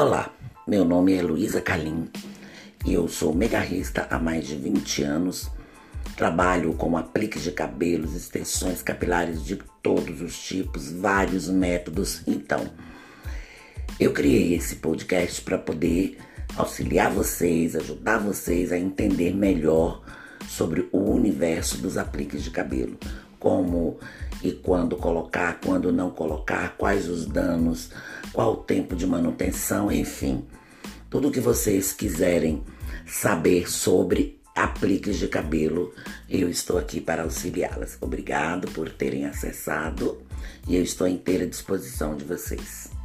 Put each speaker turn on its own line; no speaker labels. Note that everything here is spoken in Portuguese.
Olá, meu nome é Luísa Calim e eu sou megarrista há mais de 20 anos. Trabalho com apliques de cabelos, extensões capilares de todos os tipos, vários métodos. Então, eu criei esse podcast para poder auxiliar vocês, ajudar vocês a entender melhor sobre o universo dos apliques de cabelo, como e quando colocar, quando não colocar, quais os danos, qual o tempo de manutenção, enfim, tudo que vocês quiserem saber sobre apliques de cabelo, eu estou aqui para auxiliá-las. Obrigado por terem acessado e eu estou à inteira disposição de vocês.